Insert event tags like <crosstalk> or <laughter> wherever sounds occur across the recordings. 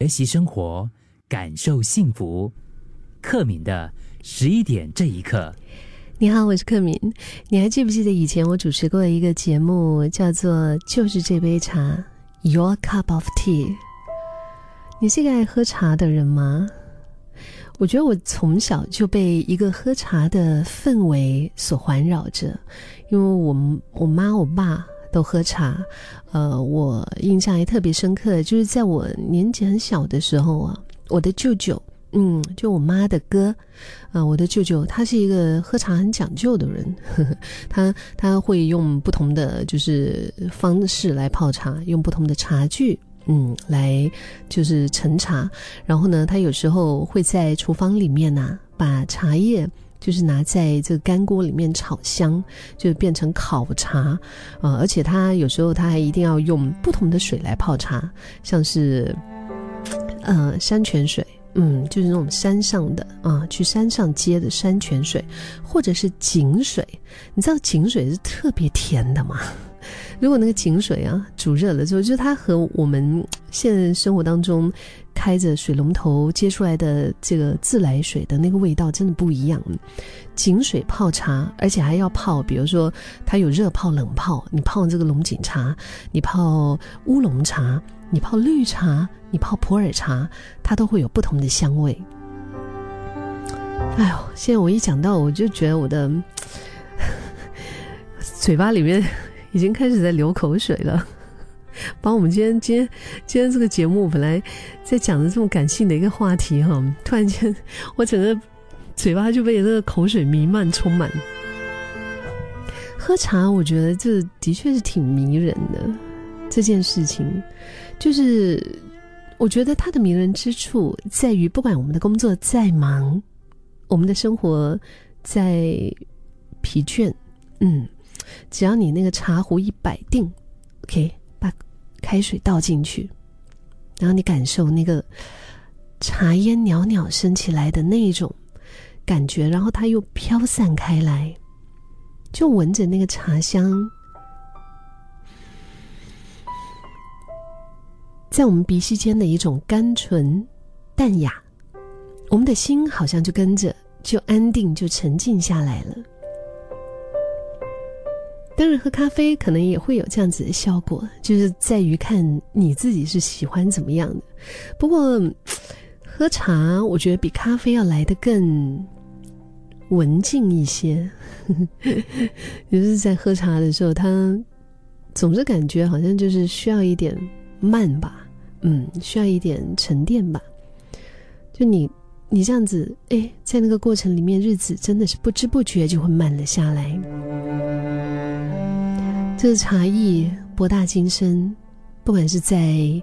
学习生活，感受幸福。克敏的十一点这一刻，你好，我是克敏。你还记不记得以前我主持过一个节目，叫做《就是这杯茶》，Your Cup of Tea。你是一个爱喝茶的人吗？我觉得我从小就被一个喝茶的氛围所环绕着，因为我我妈我爸。都喝茶，呃，我印象也特别深刻，就是在我年纪很小的时候啊，我的舅舅，嗯，就我妈的哥，啊，我的舅舅他是一个喝茶很讲究的人，呵 <laughs> 呵他他会用不同的就是方式来泡茶，用不同的茶具，嗯，来就是盛茶，然后呢，他有时候会在厨房里面呐，把茶叶。就是拿在这个干锅里面炒香，就变成烤茶，啊，而且它有时候它还一定要用不同的水来泡茶，像是，呃，山泉水，嗯，就是那种山上的啊，去山上接的山泉水，或者是井水，你知道井水是特别甜的吗？<laughs> 如果那个井水啊煮热了之后，就它和我们现在生活当中开着水龙头接出来的这个自来水的那个味道真的不一样。井水泡茶，而且还要泡，比如说它有热泡、冷泡，你泡这个龙井茶，你泡乌龙茶，你泡绿茶，你泡普洱茶，它都会有不同的香味。哎呦，现在我一讲到，我就觉得我的 <laughs> 嘴巴里面。已经开始在流口水了，<laughs> 把我们今天今天今天这个节目本来在讲的这么感性的一个话题哈，突然间我整个嘴巴就被这个口水弥漫充满。喝茶，我觉得这的确是挺迷人的这件事情，就是我觉得它的迷人之处在于，不管我们的工作再忙，我们的生活再疲倦，嗯。只要你那个茶壶一摆定，OK，开水倒进去，然后你感受那个茶烟袅袅升起来的那一种感觉，然后它又飘散开来，就闻着那个茶香，在我们鼻息间的一种甘醇淡雅，我们的心好像就跟着就安定就沉静下来了。当然，喝咖啡可能也会有这样子的效果，就是在于看你自己是喜欢怎么样的。不过，<tsk> 喝茶我觉得比咖啡要来的更文静一些。<laughs> 就是在喝茶的时候，他总是感觉好像就是需要一点慢吧，嗯，需要一点沉淀吧。就你，你这样子，哎，在那个过程里面，日子真的是不知不觉就会慢了下来。这个茶艺博大精深，不管是在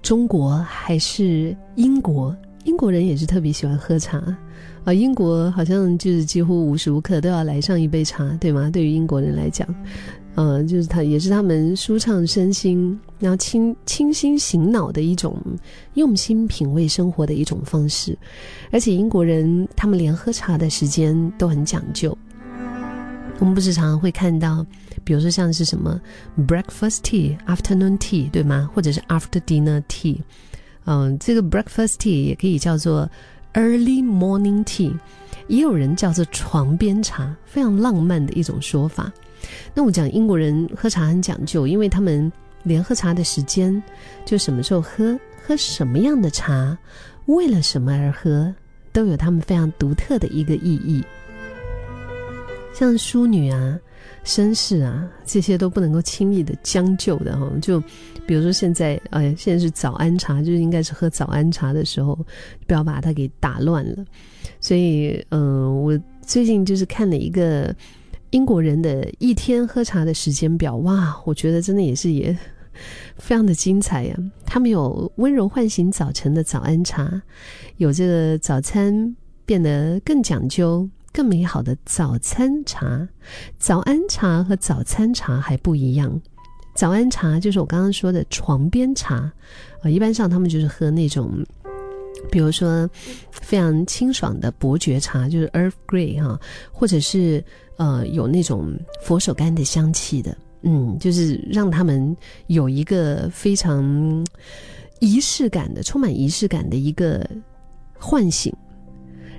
中国还是英国，英国人也是特别喜欢喝茶啊。英国好像就是几乎无时无刻都要来上一杯茶，对吗？对于英国人来讲，呃，就是他也是他们舒畅身心，然后清清新醒脑的一种用心品味生活的一种方式。而且英国人他们连喝茶的时间都很讲究。我们不是常常会看到，比如说像是什么 breakfast tea、afternoon tea，对吗？或者是 after dinner tea。嗯，这个 breakfast tea 也可以叫做 early morning tea，也有人叫做床边茶，非常浪漫的一种说法。那我讲英国人喝茶很讲究，因为他们连喝茶的时间，就什么时候喝，喝什么样的茶，为了什么而喝，都有他们非常独特的一个意义。像淑女啊、绅士啊，这些都不能够轻易的将就的哈。就比如说现在，哎，现在是早安茶，就是应该是喝早安茶的时候，不要把它给打乱了。所以，嗯，我最近就是看了一个英国人的一天喝茶的时间表，哇，我觉得真的也是也 <laughs> 非常的精彩呀。他们有温柔唤醒早晨的早安茶，有这个早餐变得更讲究。更美好的早餐茶，早安茶和早餐茶还不一样。早安茶就是我刚刚说的床边茶，啊，一般上他们就是喝那种，比如说非常清爽的伯爵茶，就是 Earth Grey 哈，或者是呃有那种佛手柑的香气的，嗯，就是让他们有一个非常仪式感的、充满仪式感的一个唤醒。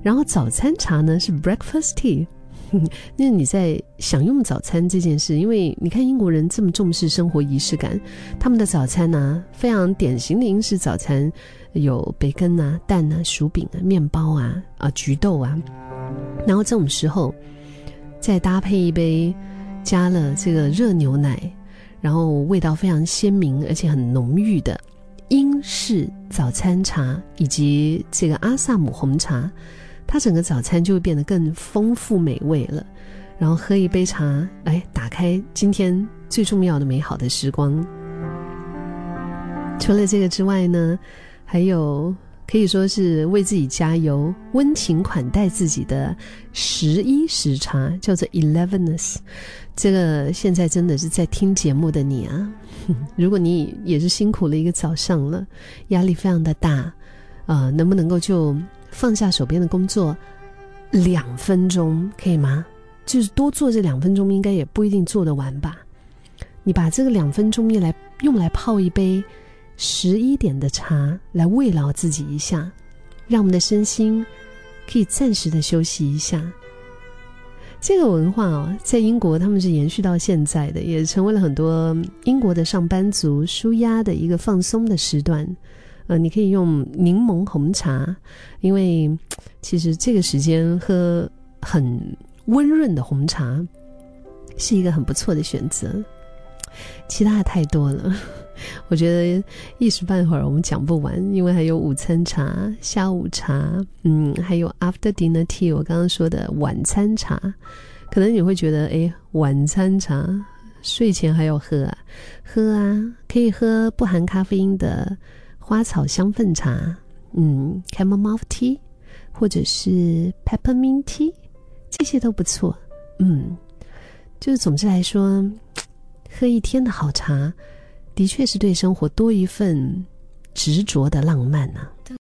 然后早餐茶呢是 breakfast tea，<laughs> 那你在享用早餐这件事，因为你看英国人这么重视生活仪式感，他们的早餐呢非常典型的英式早餐，有培根啊、蛋啊、薯饼啊、面包啊、啊橘豆啊，然后这种时候再搭配一杯加了这个热牛奶，然后味道非常鲜明而且很浓郁的英式早餐茶，以及这个阿萨姆红茶。它整个早餐就会变得更丰富美味了，然后喝一杯茶，哎打开今天最重要的美好的时光。除了这个之外呢，还有可以说是为自己加油、温情款待自己的十一时茶，叫做 Eleveness。这个现在真的是在听节目的你啊，<laughs> 如果你也是辛苦了一个早上了，压力非常的大，啊，能不能够就？放下手边的工作，两分钟可以吗？就是多做这两分钟，应该也不一定做得完吧。你把这个两分钟用来用来泡一杯十一点的茶，来慰劳自己一下，让我们的身心可以暂时的休息一下。这个文化哦，在英国他们是延续到现在的，也成为了很多英国的上班族舒压的一个放松的时段。呃，你可以用柠檬红茶，因为其实这个时间喝很温润的红茶是一个很不错的选择。其他的太多了，<laughs> 我觉得一时半会儿我们讲不完，因为还有午餐茶、下午茶，嗯，还有 after dinner tea，我刚刚说的晚餐茶，可能你会觉得，哎，晚餐茶睡前还要喝啊？喝啊，可以喝不含咖啡因的。花草香氛茶，嗯，chamomile tea，或者是 peppermint tea，这些都不错。嗯，就是总之来说，喝一天的好茶，的确是对生活多一份执着的浪漫啊。